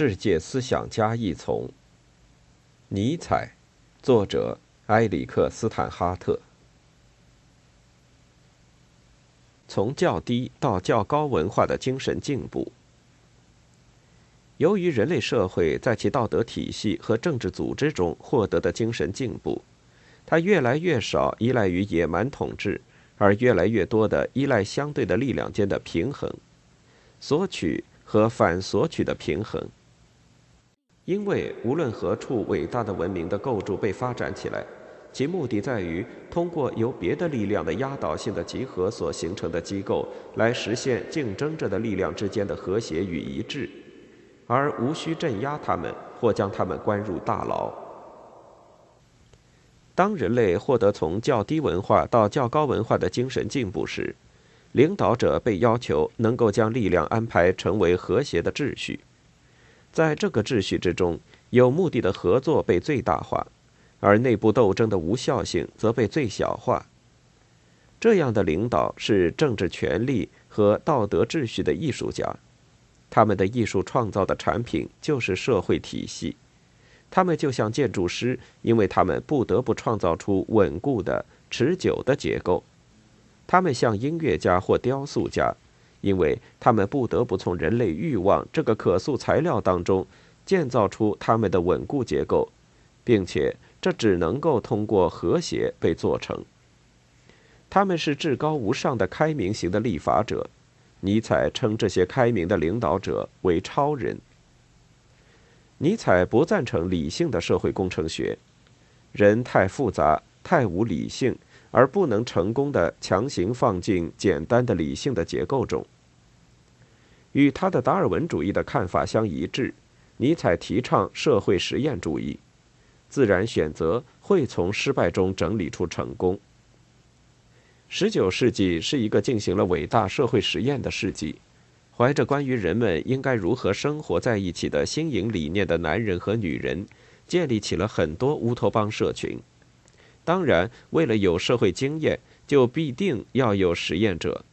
世界思想家一丛。尼采，作者埃里克斯坦哈特。从较低到较高文化的精神进步。由于人类社会在其道德体系和政治组织中获得的精神进步，它越来越少依赖于野蛮统治，而越来越多的依赖相对的力量间的平衡，索取和反索取的平衡。因为无论何处伟大的文明的构筑被发展起来，其目的在于通过由别的力量的压倒性的集合所形成的机构，来实现竞争者的力量之间的和谐与一致。而无需镇压他们或将他们关入大牢。当人类获得从较低文化到较高文化的精神进步时，领导者被要求能够将力量安排成为和谐的秩序，在这个秩序之中，有目的的合作被最大化，而内部斗争的无效性则被最小化。这样的领导是政治权力和道德秩序的艺术家。他们的艺术创造的产品就是社会体系，他们就像建筑师，因为他们不得不创造出稳固的、持久的结构；他们像音乐家或雕塑家，因为他们不得不从人类欲望这个可塑材料当中建造出他们的稳固结构，并且这只能够通过和谐被做成。他们是至高无上的开明型的立法者。尼采称这些开明的领导者为超人。尼采不赞成理性的社会工程学，人太复杂、太无理性，而不能成功的强行放进简单的理性的结构中。与他的达尔文主义的看法相一致，尼采提倡社会实验主义，自然选择会从失败中整理出成功。十九世纪是一个进行了伟大社会实验的世纪，怀着关于人们应该如何生活在一起的新颖理念的男人和女人，建立起了很多乌托邦社群。当然，为了有社会经验，就必定要有实验者。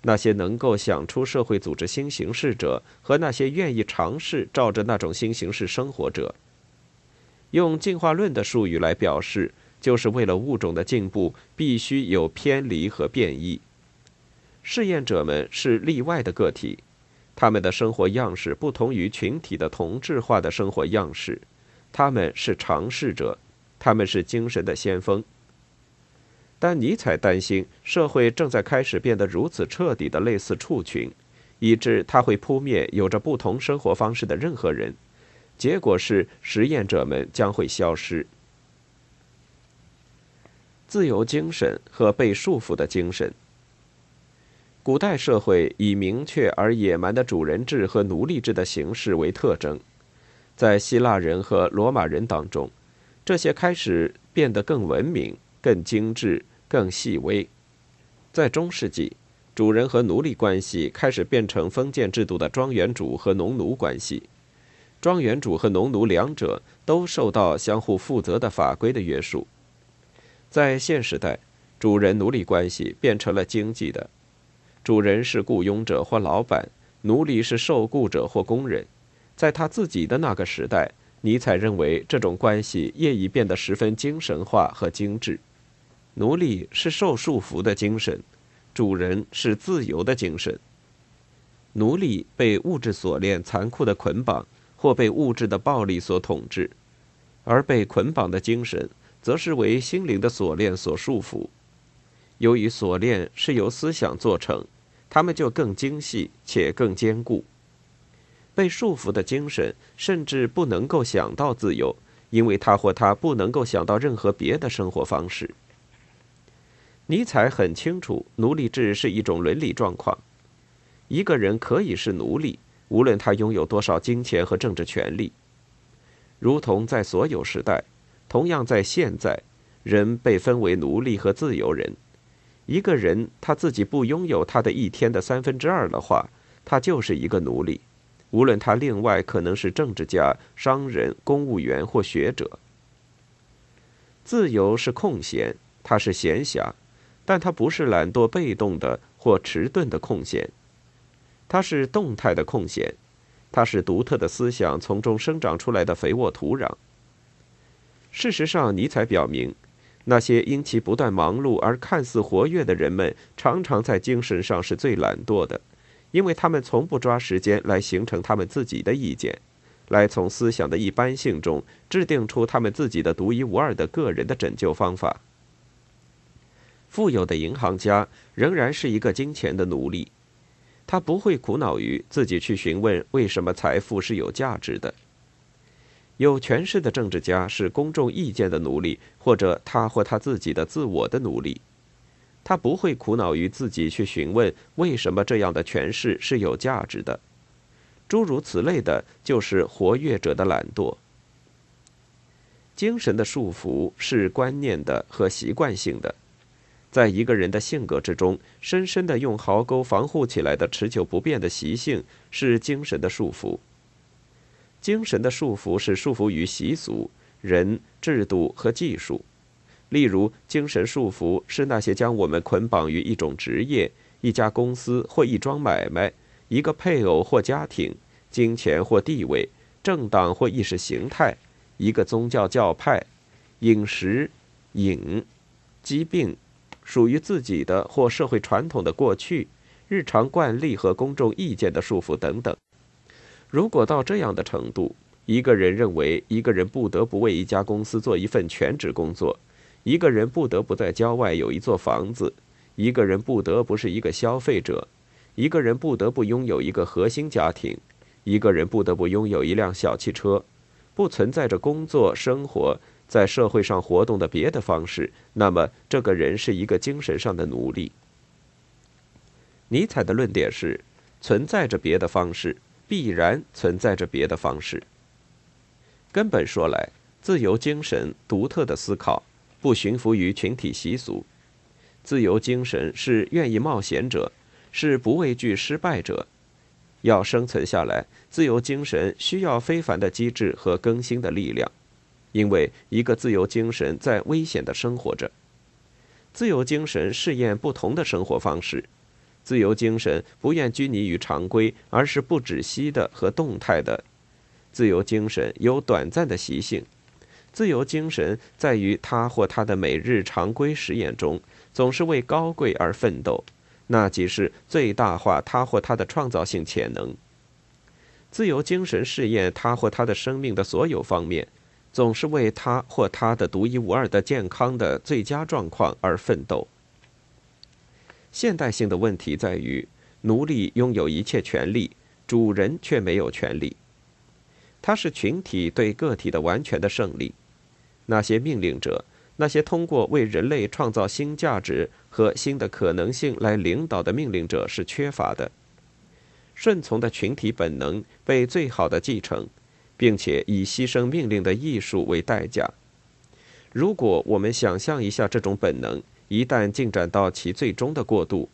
那些能够想出社会组织新形式者，和那些愿意尝试照着那种新形式生活者，用进化论的术语来表示。就是为了物种的进步，必须有偏离和变异。试验者们是例外的个体，他们的生活样式不同于群体的同质化的生活样式。他们是尝试者，他们是精神的先锋。但尼采担心，社会正在开始变得如此彻底的类似畜群，以致它会扑灭有着不同生活方式的任何人。结果是，实验者们将会消失。自由精神和被束缚的精神。古代社会以明确而野蛮的主人制和奴隶制的形式为特征，在希腊人和罗马人当中，这些开始变得更文明、更精致、更细微。在中世纪，主人和奴隶关系开始变成封建制度的庄园主和农奴关系，庄园主和农奴两者都受到相互负责的法规的约束。在现时代，主人奴隶关系变成了经济的，主人是雇佣者或老板，奴隶是受雇者或工人。在他自己的那个时代，尼采认为这种关系业已变得十分精神化和精致。奴隶是受束缚的精神，主人是自由的精神。奴隶被物质锁链残酷的捆绑，或被物质的暴力所统治，而被捆绑的精神。则是为心灵的锁链所束缚。由于锁链是由思想做成，它们就更精细且更坚固。被束缚的精神甚至不能够想到自由，因为他或他不能够想到任何别的生活方式。尼采很清楚，奴隶制是一种伦理状况。一个人可以是奴隶，无论他拥有多少金钱和政治权利，如同在所有时代。同样，在现在，人被分为奴隶和自由人。一个人他自己不拥有他的一天的三分之二的话，他就是一个奴隶。无论他另外可能是政治家、商人、公务员或学者。自由是空闲，它是闲暇，但它不是懒惰、被动的或迟钝的空闲，它是动态的空闲。它是独特的思想从中生长出来的肥沃土壤。事实上，尼采表明，那些因其不断忙碌而看似活跃的人们，常常在精神上是最懒惰的，因为他们从不抓时间来形成他们自己的意见，来从思想的一般性中制定出他们自己的独一无二的个人的拯救方法。富有的银行家仍然是一个金钱的奴隶，他不会苦恼于自己去询问为什么财富是有价值的。有权势的政治家是公众意见的奴隶，或者他或他自己的自我的奴隶。他不会苦恼于自己去询问为什么这样的诠释是有价值的。诸如此类的，就是活跃者的懒惰。精神的束缚是观念的和习惯性的。在一个人的性格之中，深深的用壕沟防护起来的持久不变的习性是精神的束缚。精神的束缚是束缚于习俗、人、制度和技术。例如，精神束缚是那些将我们捆绑于一种职业、一家公司或一桩买卖、一个配偶或家庭、金钱或地位、政党或意识形态、一个宗教教派、饮食、瘾、疾病。属于自己的或社会传统的过去、日常惯例和公众意见的束缚等等。如果到这样的程度，一个人认为一个人不得不为一家公司做一份全职工作，一个人不得不在郊外有一座房子，一个人不得不是一个消费者，一个人不得不拥有一个核心家庭，一个人不得不拥有一辆小汽车，不存在着工作生活。在社会上活动的别的方式，那么这个人是一个精神上的奴隶。尼采的论点是：存在着别的方式，必然存在着别的方式。根本说来，自由精神独特的思考，不驯服于群体习俗。自由精神是愿意冒险者，是不畏惧失败者。要生存下来，自由精神需要非凡的机智和更新的力量。因为一个自由精神在危险的生活着，自由精神试验不同的生活方式，自由精神不愿拘泥于常规，而是不止息的和动态的。自由精神有短暂的习性，自由精神在于他或他的每日常规实验中，总是为高贵而奋斗，那即是最大化他或他的创造性潜能。自由精神试验他或他的生命的所有方面。总是为他或他的独一无二的健康的最佳状况而奋斗。现代性的问题在于，奴隶拥有一切权利，主人却没有权利。它是群体对个体的完全的胜利。那些命令者，那些通过为人类创造新价值和新的可能性来领导的命令者是缺乏的。顺从的群体本能被最好的继承。并且以牺牲命令的艺术为代价。如果我们想象一下这种本能一旦进展到其最终的过渡，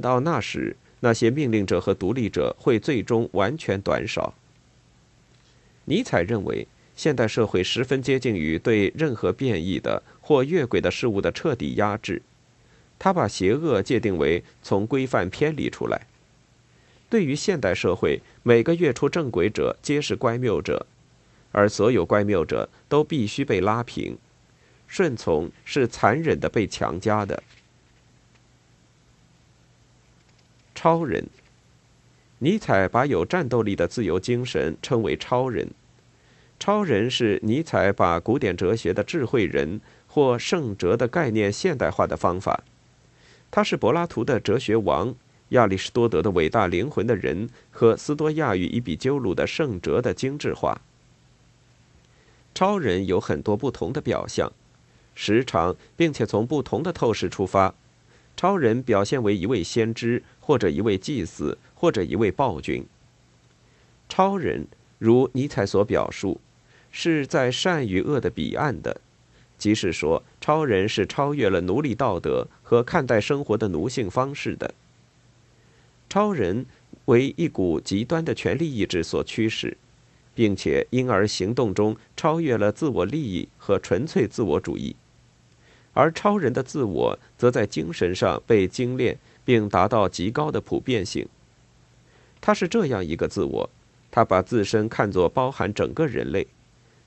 到那时，那些命令者和独立者会最终完全短少。尼采认为，现代社会十分接近于对任何变异的或越轨的事物的彻底压制。他把邪恶界定为从规范偏离出来。对于现代社会，每个月出正轨者皆是乖谬者，而所有乖谬者都必须被拉平。顺从是残忍的被强加的。超人，尼采把有战斗力的自由精神称为超人。超人是尼采把古典哲学的智慧人或圣哲的概念现代化的方法。他是柏拉图的哲学王。亚里士多德的伟大灵魂的人和斯多亚与伊比鸠鲁的圣哲的精致化。超人有很多不同的表象，时常并且从不同的透视出发。超人表现为一位先知，或者一位祭司，或者一位暴君。超人如尼采所表述，是在善与恶的彼岸的，即是说，超人是超越了奴隶道德和看待生活的奴性方式的。超人为一股极端的权力意志所驱使，并且因而行动中超越了自我利益和纯粹自我主义，而超人的自我则在精神上被精炼并达到极高的普遍性。他是这样一个自我：他把自身看作包含整个人类，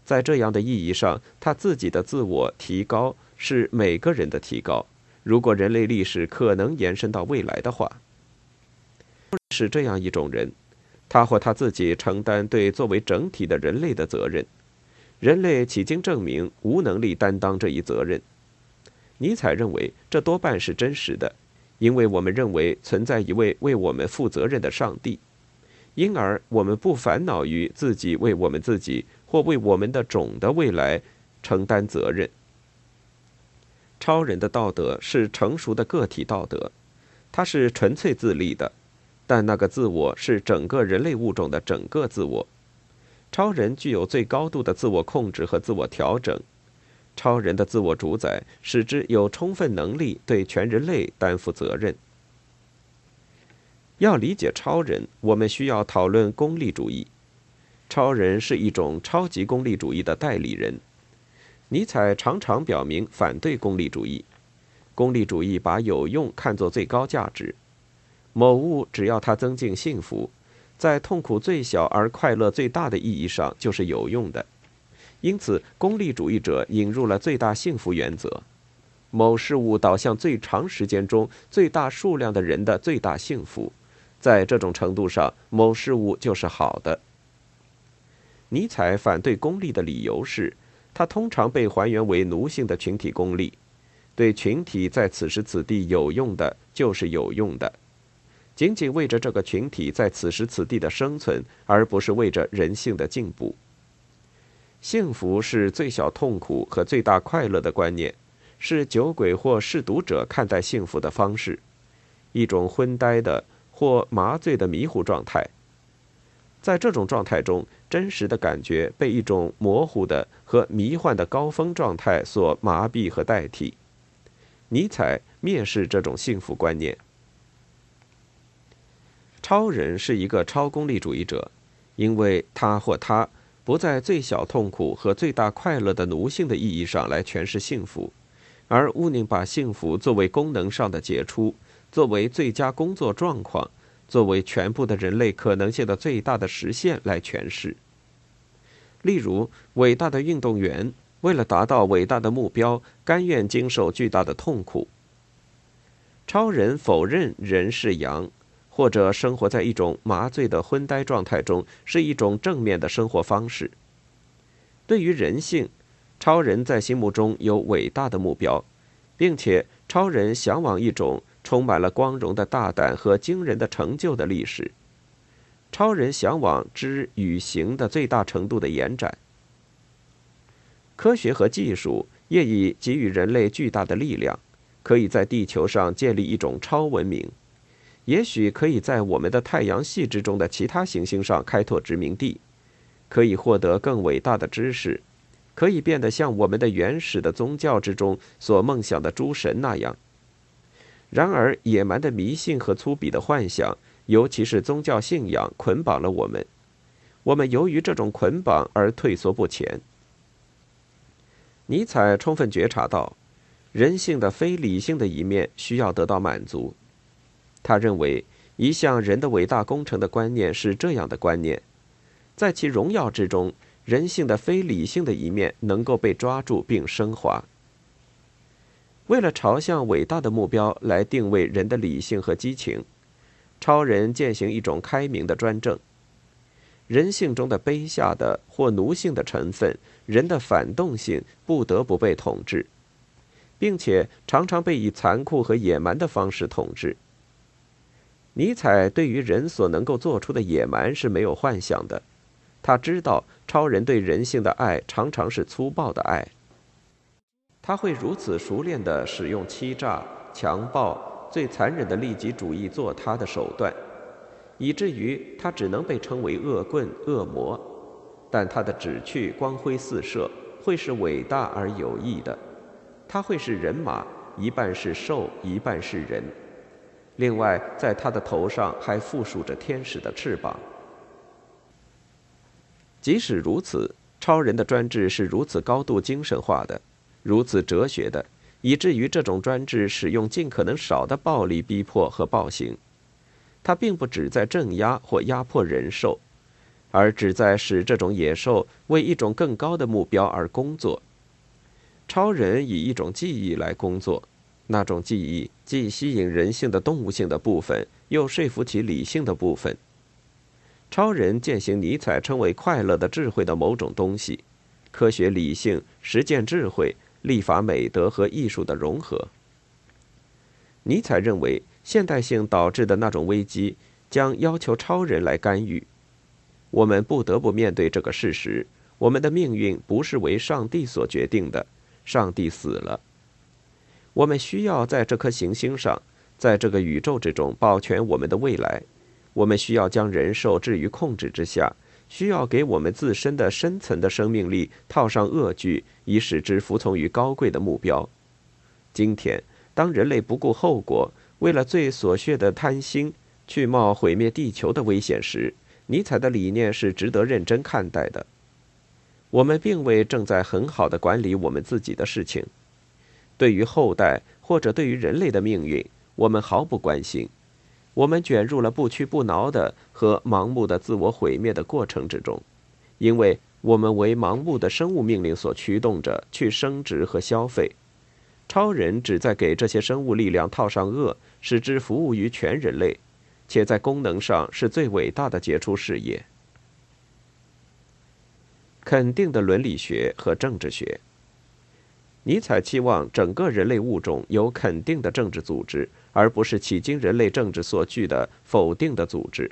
在这样的意义上，他自己的自我提高是每个人的提高。如果人类历史可能延伸到未来的话，是这样一种人，他或他自己承担对作为整体的人类的责任。人类迄今证明无能力担当这一责任。尼采认为这多半是真实的，因为我们认为存在一位为我们负责任的上帝，因而我们不烦恼于自己为我们自己或为我们的种的未来承担责任。超人的道德是成熟的个体道德，它是纯粹自立的，但那个自我是整个人类物种的整个自我。超人具有最高度的自我控制和自我调整，超人的自我主宰使之有充分能力对全人类担负责任。要理解超人，我们需要讨论功利主义。超人是一种超级功利主义的代理人。尼采常常表明反对功利主义。功利主义把有用看作最高价值，某物只要它增进幸福，在痛苦最小而快乐最大的意义上就是有用的。因此，功利主义者引入了最大幸福原则：某事物导向最长时间中最大数量的人的最大幸福，在这种程度上，某事物就是好的。尼采反对功利的理由是。它通常被还原为奴性的群体功利，对群体在此时此地有用的，就是有用的，仅仅为着这个群体在此时此地的生存，而不是为着人性的进步。幸福是最小痛苦和最大快乐的观念，是酒鬼或嗜毒者看待幸福的方式，一种昏呆的或麻醉的迷糊状态。在这种状态中，真实的感觉被一种模糊的和迷幻的高峰状态所麻痹和代替。尼采蔑视这种幸福观念。超人是一个超功利主义者，因为他或他不在最小痛苦和最大快乐的奴性的意义上来诠释幸福，而乌宁把幸福作为功能上的杰出，作为最佳工作状况。作为全部的人类可能性的最大的实现来诠释。例如，伟大的运动员为了达到伟大的目标，甘愿经受巨大的痛苦。超人否认人是羊，或者生活在一种麻醉的昏呆状态中是一种正面的生活方式。对于人性，超人在心目中有伟大的目标，并且超人向往一种。充满了光荣的大胆和惊人的成就的历史，超人向往知与行的最大程度的延展。科学和技术业已给予人类巨大的力量，可以在地球上建立一种超文明，也许可以在我们的太阳系之中的其他行星上开拓殖民地，可以获得更伟大的知识，可以变得像我们的原始的宗教之中所梦想的诸神那样。然而，野蛮的迷信和粗鄙的幻想，尤其是宗教信仰，捆绑了我们。我们由于这种捆绑而退缩不前。尼采充分觉察到，人性的非理性的一面需要得到满足。他认为，一项人的伟大工程的观念是这样的观念：在其荣耀之中，人性的非理性的一面能够被抓住并升华。为了朝向伟大的目标来定位人的理性和激情，超人践行一种开明的专政。人性中的卑下的或奴性的成分，人的反动性不得不被统治，并且常常被以残酷和野蛮的方式统治。尼采对于人所能够做出的野蛮是没有幻想的，他知道超人对人性的爱常常是粗暴的爱。他会如此熟练地使用欺诈、强暴、最残忍的利己主义做他的手段，以至于他只能被称为恶棍、恶魔。但他的旨趣光辉四射，会是伟大而有益的。他会是人马，一半是兽，一半是人。另外，在他的头上还附属着天使的翅膀。即使如此，超人的专制是如此高度精神化的。如此哲学的，以至于这种专制使用尽可能少的暴力逼迫和暴行。它并不只在镇压或压迫人兽，而只在使这种野兽为一种更高的目标而工作。超人以一种记忆来工作，那种记忆既吸引人性的动物性的部分，又说服其理性的部分。超人践行尼采称为快乐的智慧的某种东西，科学理性、实践智慧、立法美德和艺术的融合。尼采认为，现代性导致的那种危机将要求超人来干预。我们不得不面对这个事实：我们的命运不是为上帝所决定的。上帝死了。我们需要在这颗行星上，在这个宇宙之中保全我们的未来。我们需要将人兽置于控制之下，需要给我们自身的深层的生命力套上恶具，以使之服从于高贵的目标。今天，当人类不顾后果，为了最琐屑的贪心去冒毁灭地球的危险时，尼采的理念是值得认真看待的。我们并未正在很好的管理我们自己的事情，对于后代或者对于人类的命运，我们毫不关心。我们卷入了不屈不挠的和盲目的自我毁灭的过程之中，因为我们为盲目的生物命令所驱动着去生殖和消费。超人旨在给这些生物力量套上恶，使之服务于全人类，且在功能上是最伟大的杰出事业。肯定的伦理学和政治学。尼采期望整个人类物种有肯定的政治组织，而不是迄今人类政治所具的否定的组织。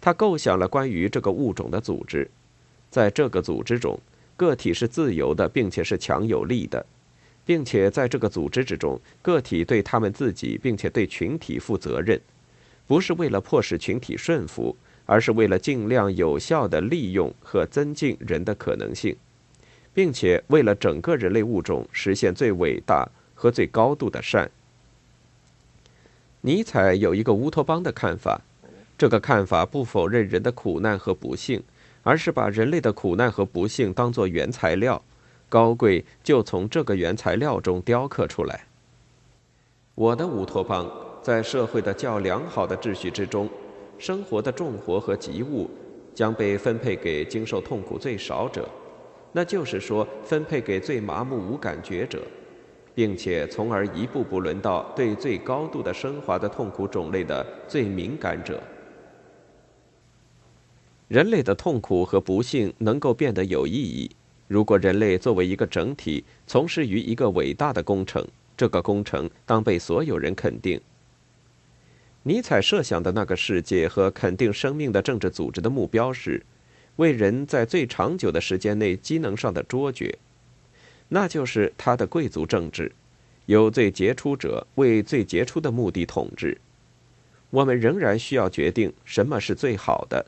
他构想了关于这个物种的组织，在这个组织中，个体是自由的，并且是强有力的，并且在这个组织之中，个体对他们自己，并且对群体负责任，不是为了迫使群体顺服。而是为了尽量有效地利用和增进人的可能性，并且为了整个人类物种实现最伟大和最高度的善。尼采有一个乌托邦的看法，这个看法不否认人的苦难和不幸，而是把人类的苦难和不幸当作原材料，高贵就从这个原材料中雕刻出来。我的乌托邦在社会的较良好的秩序之中。生活的重活和急物将被分配给经受痛苦最少者，那就是说，分配给最麻木无感觉者，并且从而一步步轮到对最高度的升华的痛苦种类的最敏感者。人类的痛苦和不幸能够变得有意义，如果人类作为一个整体从事于一个伟大的工程，这个工程当被所有人肯定。尼采设想的那个世界和肯定生命的政治组织的目标是，为人在最长久的时间内机能上的卓绝，那就是他的贵族政治，由最杰出者为最杰出的目的统治。我们仍然需要决定什么是最好的，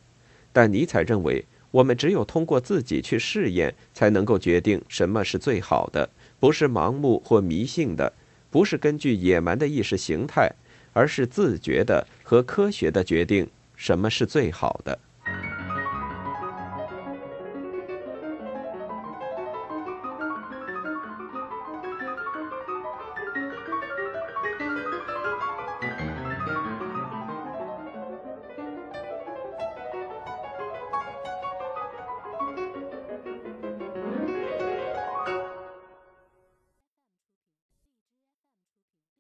但尼采认为，我们只有通过自己去试验，才能够决定什么是最好的，不是盲目或迷信的，不是根据野蛮的意识形态。而是自觉的和科学的决定什么是最好的。